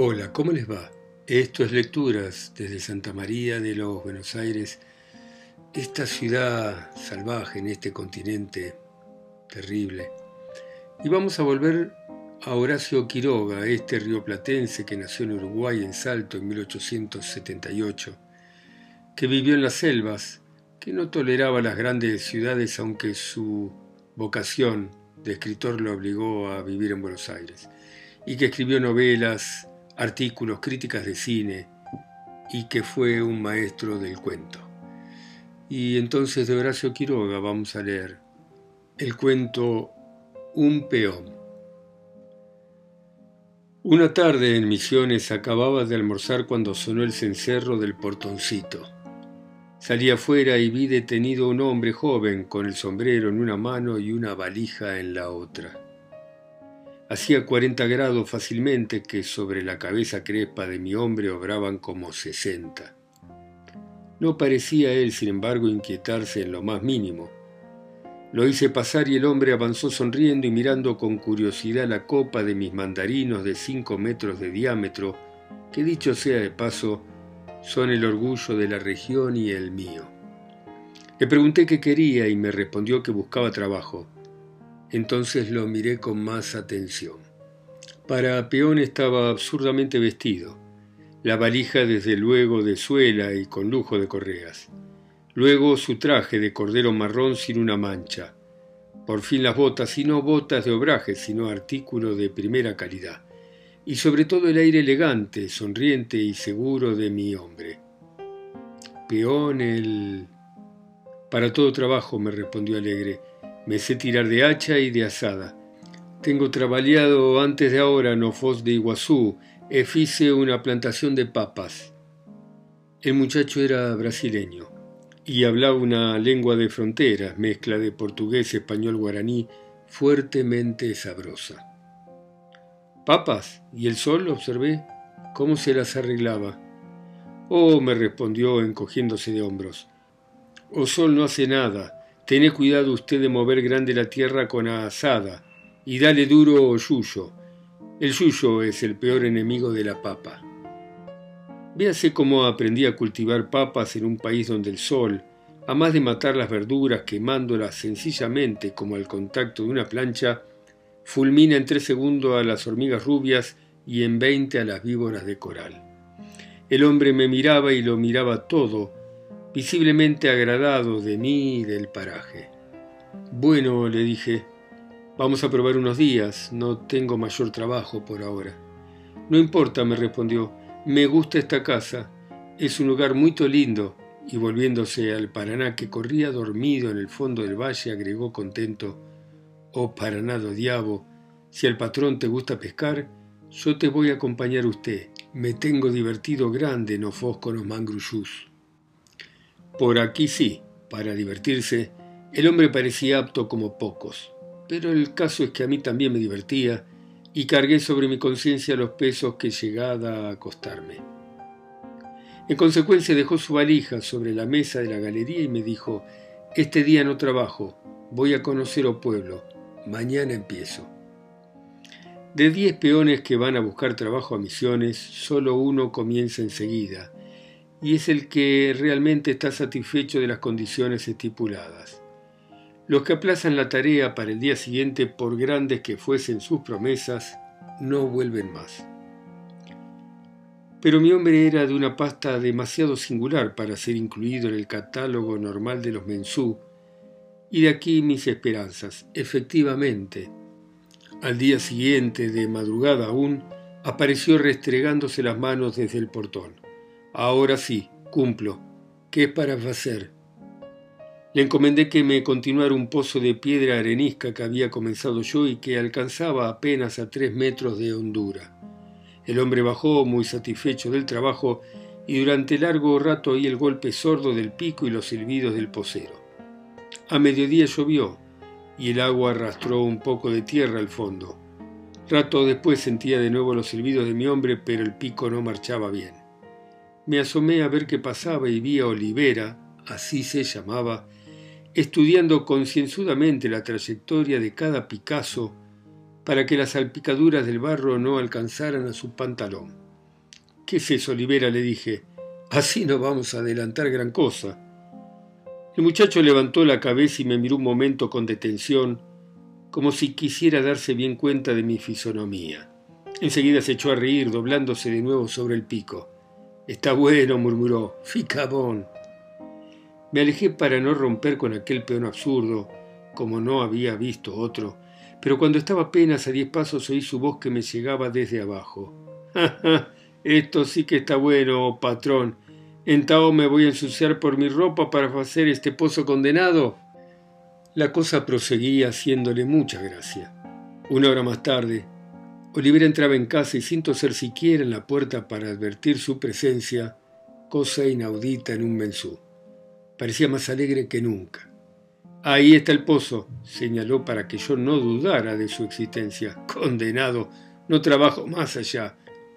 Hola, ¿cómo les va? Esto es Lecturas desde Santa María de los Buenos Aires, esta ciudad salvaje en este continente terrible. Y vamos a volver a Horacio Quiroga, este rioplatense que nació en Uruguay en Salto en 1878, que vivió en las selvas, que no toleraba las grandes ciudades aunque su vocación de escritor lo obligó a vivir en Buenos Aires, y que escribió novelas, artículos, críticas de cine y que fue un maestro del cuento. Y entonces de Horacio Quiroga vamos a leer el cuento Un peón. Una tarde en Misiones acababa de almorzar cuando sonó el cencerro del portoncito. Salí afuera y vi detenido un hombre joven con el sombrero en una mano y una valija en la otra. Hacía 40 grados fácilmente que sobre la cabeza crespa de mi hombre obraban como 60. No parecía él, sin embargo, inquietarse en lo más mínimo. Lo hice pasar y el hombre avanzó sonriendo y mirando con curiosidad la copa de mis mandarinos de 5 metros de diámetro, que dicho sea de paso, son el orgullo de la región y el mío. Le pregunté qué quería y me respondió que buscaba trabajo. Entonces lo miré con más atención. Para peón estaba absurdamente vestido, la valija desde luego de suela y con lujo de correas. Luego su traje de cordero marrón sin una mancha. Por fin las botas, y no botas de obraje, sino artículo de primera calidad. Y sobre todo el aire elegante, sonriente y seguro de mi hombre. Peón el... Para todo trabajo, me respondió alegre. Me sé tirar de hacha y de asada. Tengo trabajado antes de ahora no Foz de Iguazú e fice una plantación de papas. El muchacho era brasileño y hablaba una lengua de frontera, mezcla de portugués, español, guaraní, fuertemente sabrosa. ¿Papas? ¿Y el sol? observé. ¿Cómo se las arreglaba? Oh, me respondió encogiéndose de hombros. O sol no hace nada, Tené cuidado usted de mover grande la tierra con asada y dale duro yuyo. El yuyo es el peor enemigo de la papa. Véase cómo aprendí a cultivar papas en un país donde el sol, a más de matar las verduras quemándolas sencillamente como al contacto de una plancha, fulmina en tres segundos a las hormigas rubias y en veinte a las víboras de coral. El hombre me miraba y lo miraba todo, visiblemente agradado de mí y del paraje. Bueno, le dije, vamos a probar unos días, no tengo mayor trabajo por ahora. No importa, me respondió, me gusta esta casa, es un lugar muy lindo, y volviéndose al Paraná que corría dormido en el fondo del valle, agregó contento, oh Paraná do diabo, si al patrón te gusta pescar, yo te voy a acompañar usted, me tengo divertido grande no fosco los mangruyús. Por aquí sí, para divertirse, el hombre parecía apto como pocos, pero el caso es que a mí también me divertía y cargué sobre mi conciencia los pesos que llegada a acostarme. En consecuencia dejó su valija sobre la mesa de la galería y me dijo, este día no trabajo, voy a conocer o pueblo, mañana empiezo. De diez peones que van a buscar trabajo a misiones, solo uno comienza enseguida, y es el que realmente está satisfecho de las condiciones estipuladas. Los que aplazan la tarea para el día siguiente, por grandes que fuesen sus promesas, no vuelven más. Pero mi hombre era de una pasta demasiado singular para ser incluido en el catálogo normal de los mensú, y de aquí mis esperanzas. Efectivamente, al día siguiente, de madrugada aún, apareció restregándose las manos desde el portón. Ahora sí, cumplo. ¿Qué es para hacer? Le encomendé que me continuara un pozo de piedra arenisca que había comenzado yo y que alcanzaba apenas a tres metros de hondura. El hombre bajó muy satisfecho del trabajo y durante largo rato oí el golpe sordo del pico y los silbidos del pocero. A mediodía llovió y el agua arrastró un poco de tierra al fondo. Rato después sentía de nuevo los silbidos de mi hombre, pero el pico no marchaba bien. Me asomé a ver qué pasaba y vi a Olivera, así se llamaba, estudiando concienzudamente la trayectoria de cada Picasso para que las salpicaduras del barro no alcanzaran a su pantalón. ¿Qué es eso, Olivera? le dije. Así no vamos a adelantar gran cosa. El muchacho levantó la cabeza y me miró un momento con detención, como si quisiera darse bien cuenta de mi fisonomía. Enseguida se echó a reír, doblándose de nuevo sobre el pico. Está bueno, murmuró. Ficabón. Me alejé para no romper con aquel peón absurdo, como no había visto otro, pero cuando estaba apenas a diez pasos oí su voz que me llegaba desde abajo. ¡Ja, Esto sí que está bueno, patrón. ¿Entao me voy a ensuciar por mi ropa para hacer este pozo condenado? La cosa proseguía haciéndole mucha gracia. Una hora más tarde, Olivera entraba en casa y sin toser siquiera en la puerta para advertir su presencia, cosa inaudita en un mensú. Parecía más alegre que nunca. Ahí está el pozo, señaló para que yo no dudara de su existencia. Condenado, no trabajo más allá.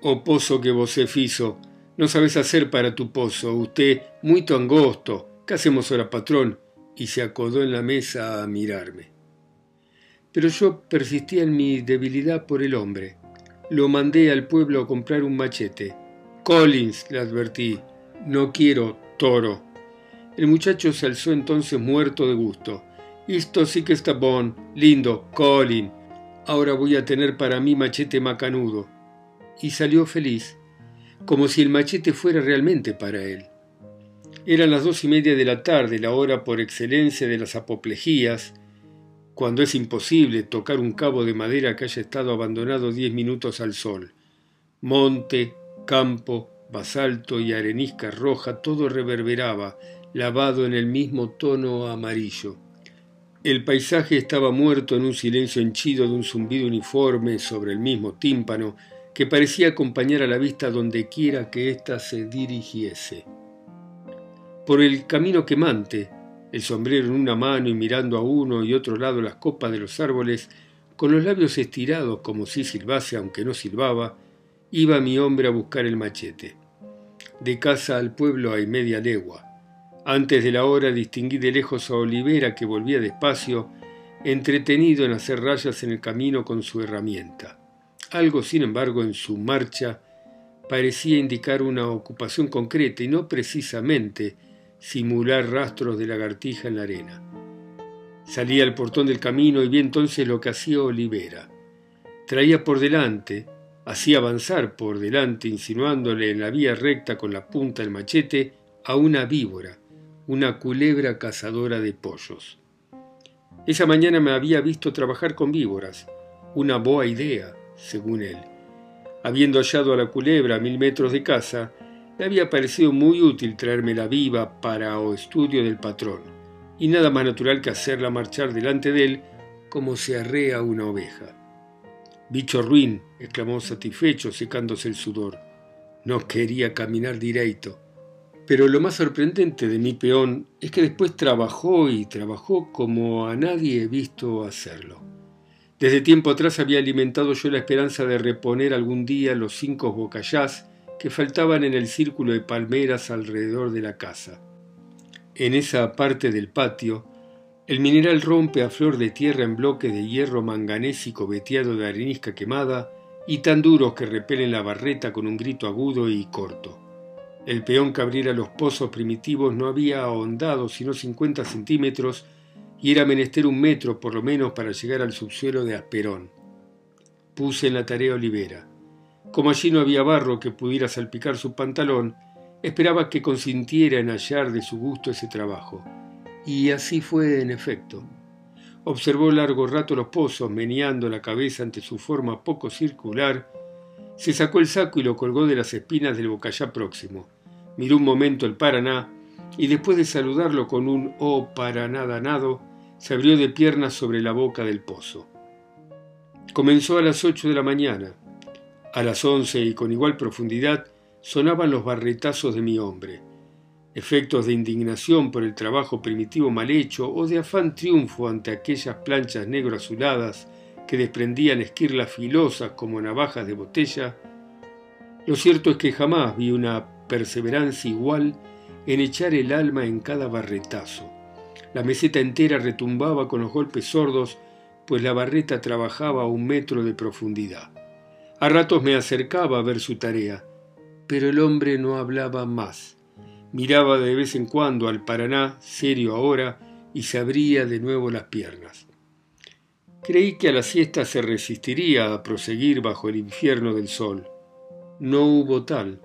Oh pozo que vos fizo, no sabes hacer para tu pozo, usted muy angosto. ¿Qué hacemos ahora, patrón? Y se acodó en la mesa a mirarme. Pero yo persistía en mi debilidad por el hombre. Lo mandé al pueblo a comprar un machete. Collins, le advertí, no quiero toro. El muchacho se alzó entonces muerto de gusto. Esto sí que está bon, lindo, Colin. Ahora voy a tener para mí machete macanudo. Y salió feliz, como si el machete fuera realmente para él. Eran las dos y media de la tarde, la hora por excelencia de las apoplejías, cuando es imposible tocar un cabo de madera que haya estado abandonado diez minutos al sol. Monte, campo, basalto y arenisca roja, todo reverberaba, lavado en el mismo tono amarillo. El paisaje estaba muerto en un silencio henchido de un zumbido uniforme sobre el mismo tímpano que parecía acompañar a la vista donde quiera que ésta se dirigiese. Por el camino quemante, el sombrero en una mano y mirando a uno y otro lado las copas de los árboles, con los labios estirados como si silbase aunque no silbaba, iba mi hombre a buscar el machete. De casa al pueblo hay media legua. Antes de la hora distinguí de lejos a Olivera que volvía despacio, entretenido en hacer rayas en el camino con su herramienta. Algo, sin embargo, en su marcha parecía indicar una ocupación concreta y no precisamente simular rastros de lagartija en la arena. Salí al portón del camino y vi entonces lo que hacía Olivera. Traía por delante, hacía avanzar por delante, insinuándole en la vía recta con la punta del machete a una víbora, una culebra cazadora de pollos. Esa mañana me había visto trabajar con víboras, una boa idea, según él. Habiendo hallado a la culebra a mil metros de casa, le había parecido muy útil traérmela viva para o estudio del patrón, y nada más natural que hacerla marchar delante de él como se arrea una oveja. Bicho ruin, exclamó satisfecho, secándose el sudor. No quería caminar directo. Pero lo más sorprendente de mi peón es que después trabajó y trabajó como a nadie he visto hacerlo. Desde tiempo atrás había alimentado yo la esperanza de reponer algún día los cinco bocallás que faltaban en el círculo de palmeras alrededor de la casa. En esa parte del patio, el mineral rompe a flor de tierra en bloques de hierro manganésico veteado de arenisca quemada y tan duros que repelen la barreta con un grito agudo y corto. El peón que abriera los pozos primitivos no había ahondado sino 50 centímetros y era menester un metro por lo menos para llegar al subsuelo de Asperón. Puse en la tarea Olivera. Como allí no había barro que pudiera salpicar su pantalón, esperaba que consintiera en hallar de su gusto ese trabajo. Y así fue en efecto. Observó largo rato los pozos, meneando la cabeza ante su forma poco circular, se sacó el saco y lo colgó de las espinas del bocallá próximo. Miró un momento el Paraná y después de saludarlo con un oh Paraná danado, se abrió de piernas sobre la boca del pozo. Comenzó a las ocho de la mañana. A las once y con igual profundidad sonaban los barretazos de mi hombre, efectos de indignación por el trabajo primitivo mal hecho o de afán triunfo ante aquellas planchas negro azuladas que desprendían esquirlas filosas como navajas de botella. Lo cierto es que jamás vi una perseverancia igual en echar el alma en cada barretazo. La meseta entera retumbaba con los golpes sordos, pues la barreta trabajaba a un metro de profundidad. A ratos me acercaba a ver su tarea, pero el hombre no hablaba más. Miraba de vez en cuando al Paraná, serio ahora, y se abría de nuevo las piernas. Creí que a la siesta se resistiría a proseguir bajo el infierno del sol. No hubo tal.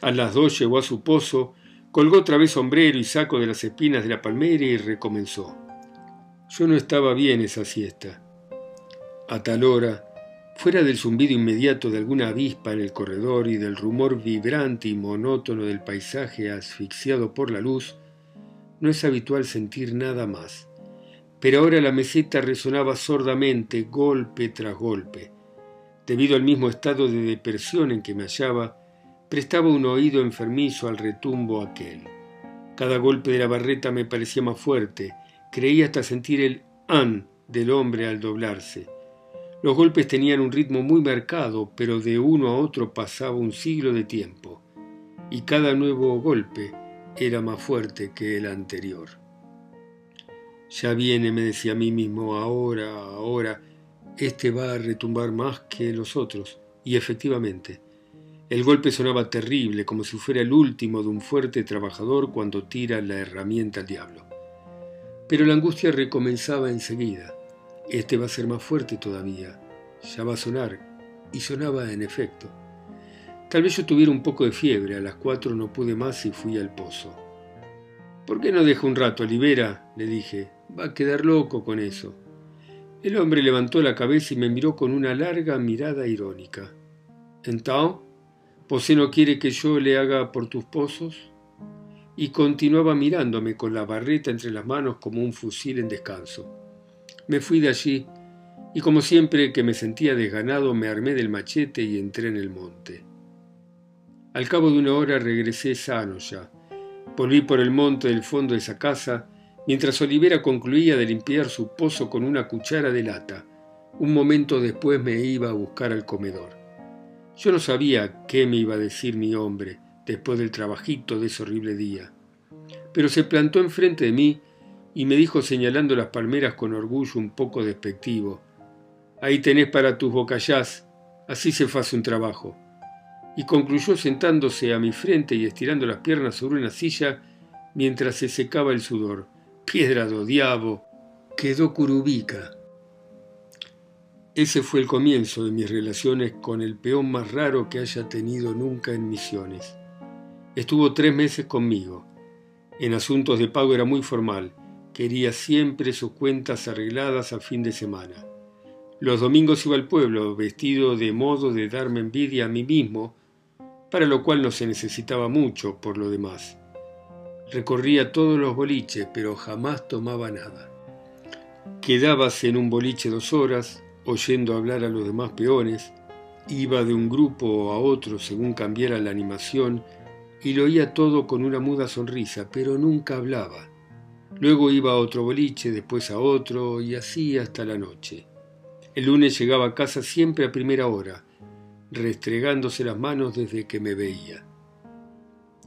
A las dos llegó a su pozo, colgó otra vez sombrero y saco de las espinas de la palmera y recomenzó. Yo no estaba bien esa siesta. A tal hora, fuera del zumbido inmediato de alguna avispa en el corredor y del rumor vibrante y monótono del paisaje asfixiado por la luz, no es habitual sentir nada más. Pero ahora la meseta resonaba sordamente, golpe tras golpe. Debido al mismo estado de depresión en que me hallaba, prestaba un oído enfermizo al retumbo aquel. Cada golpe de la barreta me parecía más fuerte, creía hasta sentir el an del hombre al doblarse. Los golpes tenían un ritmo muy marcado, pero de uno a otro pasaba un siglo de tiempo, y cada nuevo golpe era más fuerte que el anterior. Ya viene, me decía a mí mismo, ahora, ahora, este va a retumbar más que los otros. Y efectivamente, el golpe sonaba terrible, como si fuera el último de un fuerte trabajador cuando tira la herramienta al diablo. Pero la angustia recomenzaba enseguida. Este va a ser más fuerte todavía. Ya va a sonar. Y sonaba en efecto. Tal vez yo tuviera un poco de fiebre. A las cuatro no pude más y fui al pozo. ¿Por qué no deja un rato, Olivera? le dije. Va a quedar loco con eso. El hombre levantó la cabeza y me miró con una larga mirada irónica. ¿Entonces? ¿Posé no quiere que yo le haga por tus pozos? Y continuaba mirándome con la barreta entre las manos como un fusil en descanso. Me fui de allí y como siempre que me sentía desganado me armé del machete y entré en el monte. Al cabo de una hora regresé sano ya. Volví por el monte del fondo de esa casa mientras Olivera concluía de limpiar su pozo con una cuchara de lata. Un momento después me iba a buscar al comedor. Yo no sabía qué me iba a decir mi hombre después del trabajito de ese horrible día. Pero se plantó enfrente de mí y me dijo señalando las palmeras con orgullo un poco despectivo. Ahí tenés para tus bocallás, así se hace un trabajo. Y concluyó sentándose a mi frente y estirando las piernas sobre una silla mientras se secaba el sudor piedra do diabo, quedó curubica. Ese fue el comienzo de mis relaciones con el peón más raro que haya tenido nunca en misiones. Estuvo tres meses conmigo. En asuntos de pago era muy formal. Quería siempre sus cuentas arregladas a fin de semana. Los domingos iba al pueblo vestido de modo de darme envidia a mí mismo, para lo cual no se necesitaba mucho por lo demás. Recorría todos los boliches, pero jamás tomaba nada. Quedábase en un boliche dos horas, oyendo hablar a los demás peones, iba de un grupo a otro según cambiara la animación y lo oía todo con una muda sonrisa, pero nunca hablaba. Luego iba a otro boliche, después a otro y así hasta la noche. El lunes llegaba a casa siempre a primera hora, restregándose las manos desde que me veía.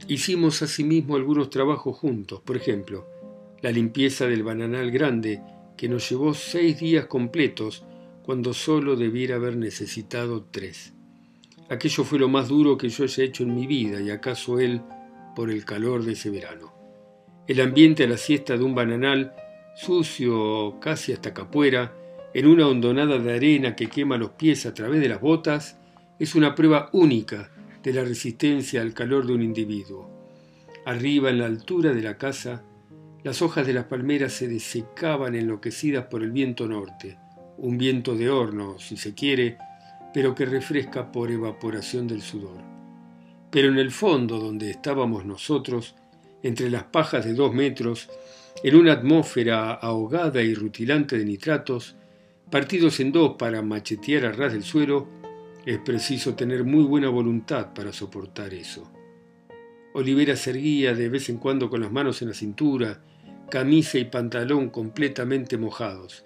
Hicimos asimismo algunos trabajos juntos, por ejemplo, la limpieza del bananal grande, que nos llevó seis días completos cuando solo debiera haber necesitado tres. Aquello fue lo más duro que yo haya hecho en mi vida y acaso él por el calor de ese verano. El ambiente a la siesta de un bananal, sucio casi hasta capuera, en una hondonada de arena que quema los pies a través de las botas, es una prueba única de la resistencia al calor de un individuo. Arriba, en la altura de la casa, las hojas de las palmeras se desecaban enloquecidas por el viento norte, un viento de horno, si se quiere, pero que refresca por evaporación del sudor. Pero en el fondo, donde estábamos nosotros, entre las pajas de dos metros, en una atmósfera ahogada y rutilante de nitratos, partidos en dos para machetear a ras del suelo, es preciso tener muy buena voluntad para soportar eso. Olivera se erguía de vez en cuando con las manos en la cintura, camisa y pantalón completamente mojados.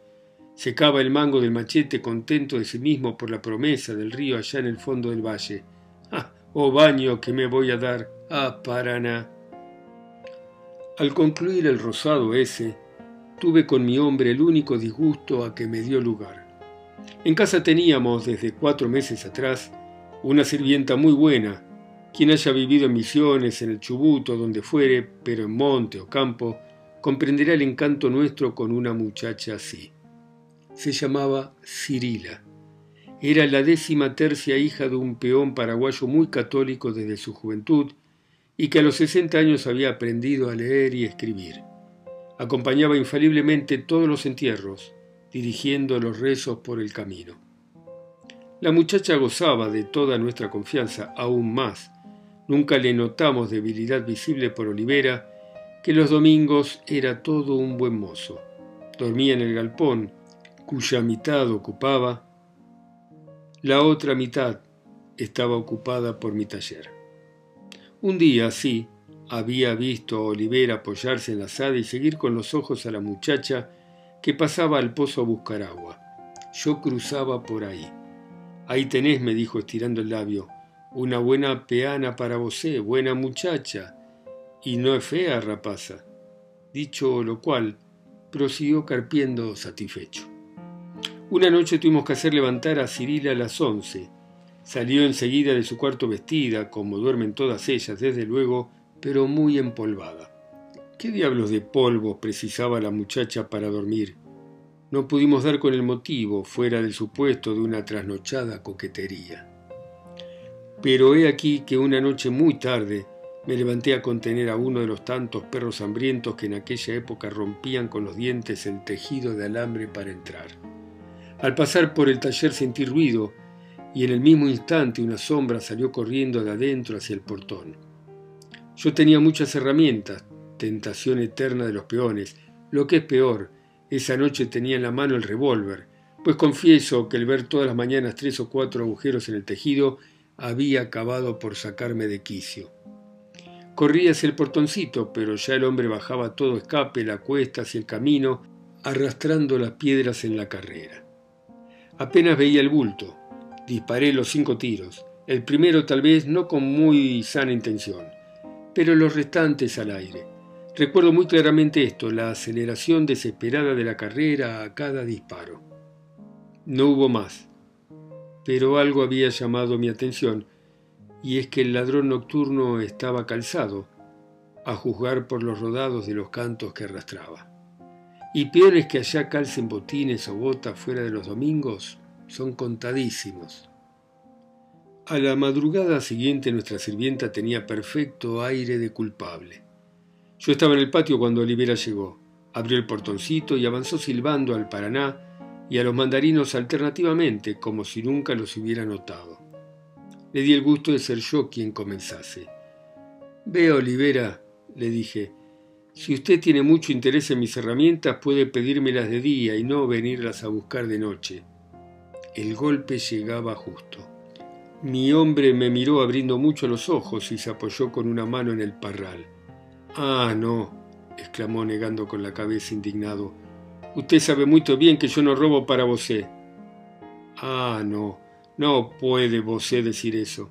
Secaba el mango del machete contento de sí mismo por la promesa del río allá en el fondo del valle. ¡Ah! ¡Oh baño que me voy a dar! ¡Ah, Paraná! Al concluir el rosado ese, tuve con mi hombre el único disgusto a que me dio lugar. En casa teníamos desde cuatro meses atrás una sirvienta muy buena, Quien haya vivido en Misiones, en el Chubuto, donde fuere, pero en monte o campo, comprenderá el encanto nuestro con una muchacha así. Se llamaba Cirila. Era la décima tercia hija de un peón paraguayo muy católico desde su juventud y que a los 60 años había aprendido a leer y escribir. Acompañaba infaliblemente todos los entierros, dirigiendo los rezos por el camino. La muchacha gozaba de toda nuestra confianza, aún más. Nunca le notamos debilidad visible por Olivera, que los domingos era todo un buen mozo. Dormía en el galpón, cuya mitad ocupaba, la otra mitad estaba ocupada por mi taller. Un día, sí, había visto a Olivera apoyarse en la sala y seguir con los ojos a la muchacha que pasaba al pozo a buscar agua. Yo cruzaba por ahí. Ahí tenés, me dijo estirando el labio, una buena peana para vosé, buena muchacha, y no es fea, rapaza. Dicho lo cual, prosiguió carpiendo satisfecho. Una noche tuvimos que hacer levantar a Cirila a las once. Salió enseguida de su cuarto vestida, como duermen todas ellas, desde luego, pero muy empolvada. ¿Qué diablos de polvo precisaba la muchacha para dormir? No pudimos dar con el motivo, fuera del supuesto de una trasnochada coquetería. Pero he aquí que una noche muy tarde me levanté a contener a uno de los tantos perros hambrientos que en aquella época rompían con los dientes el tejido de alambre para entrar. Al pasar por el taller sentí ruido y en el mismo instante una sombra salió corriendo de adentro hacia el portón. Yo tenía muchas herramientas, tentación eterna de los peones. Lo que es peor, esa noche tenía en la mano el revólver, pues confieso que el ver todas las mañanas tres o cuatro agujeros en el tejido había acabado por sacarme de quicio. Corrí hacia el portoncito, pero ya el hombre bajaba todo escape la cuesta hacia el camino, arrastrando las piedras en la carrera. Apenas veía el bulto. Disparé los cinco tiros. El primero tal vez no con muy sana intención, pero los restantes al aire. Recuerdo muy claramente esto, la aceleración desesperada de la carrera a cada disparo. No hubo más, pero algo había llamado mi atención, y es que el ladrón nocturno estaba calzado, a juzgar por los rodados de los cantos que arrastraba. Y peores que allá calcen botines o botas fuera de los domingos son contadísimos. A la madrugada siguiente nuestra sirvienta tenía perfecto aire de culpable. Yo estaba en el patio cuando Olivera llegó. Abrió el portoncito y avanzó silbando al Paraná y a los mandarinos alternativamente, como si nunca los hubiera notado. Le di el gusto de ser yo quien comenzase. Ve, Olivera, le dije, si usted tiene mucho interés en mis herramientas, puede pedírmelas de día y no venirlas a buscar de noche. El golpe llegaba justo. Mi hombre me miró abriendo mucho los ojos y se apoyó con una mano en el parral. Ah, no, exclamó negando con la cabeza indignado. Usted sabe muy bien que yo no robo para vosé. Ah, no, no puede vosé decir eso.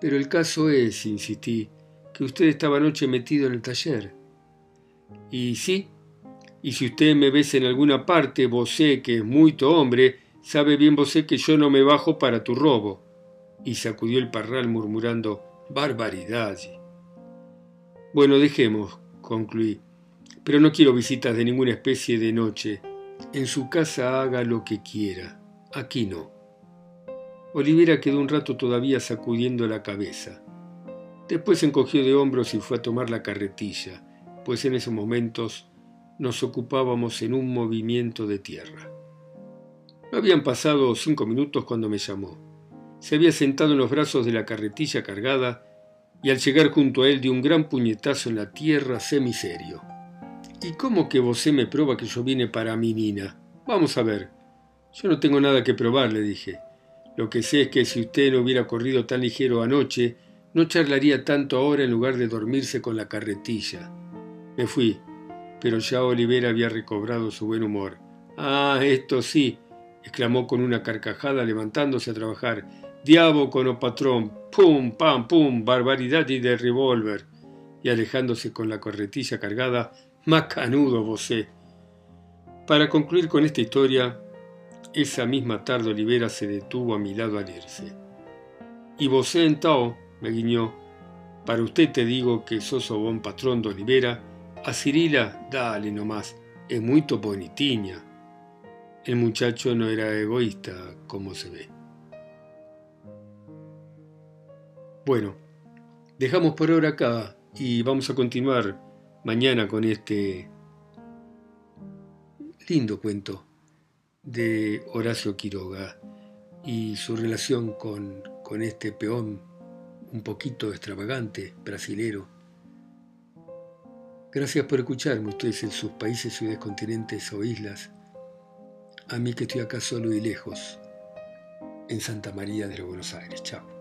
Pero el caso es, insistí, que usted estaba anoche metido en el taller. Y sí, y si usted me ves en alguna parte, vosé que es muy hombre, sabe bien vosé que yo no me bajo para tu robo. Y sacudió el parral murmurando, barbaridad. Bueno, dejemos, concluí, pero no quiero visitas de ninguna especie de noche. En su casa haga lo que quiera, aquí no. Olivera quedó un rato todavía sacudiendo la cabeza. Después encogió de hombros y fue a tomar la carretilla, pues en esos momentos nos ocupábamos en un movimiento de tierra. No habían pasado cinco minutos cuando me llamó. Se había sentado en los brazos de la carretilla cargada y al llegar junto a él dio un gran puñetazo en la tierra semiserio. ¿Y cómo que vosé me prueba que yo vine para mi nina? Vamos a ver. Yo no tengo nada que probar, le dije. Lo que sé es que si usted no hubiera corrido tan ligero anoche, no charlaría tanto ahora en lugar de dormirse con la carretilla. Me fui, pero ya Olivera había recobrado su buen humor. Ah, esto sí, exclamó con una carcajada levantándose a trabajar. Diabo con o patrón, pum, pam, pum, barbaridad y de revólver. Y alejándose con la corretilla cargada, más canudo vosé. Para concluir con esta historia, esa misma tarde Olivera se detuvo a mi lado al irse. Y vosé en Tao, me guiñó. Para usted te digo que sos o buen patrón de Olivera. A Cirila, dale nomás, es muy bonitiña. El muchacho no era egoísta, como se ve. Bueno, dejamos por ahora acá y vamos a continuar mañana con este lindo cuento de Horacio Quiroga y su relación con, con este peón un poquito extravagante, brasilero. Gracias por escucharme ustedes en sus países, ciudades, continentes o islas. A mí que estoy acá solo y lejos, en Santa María de los Buenos Aires. Chao.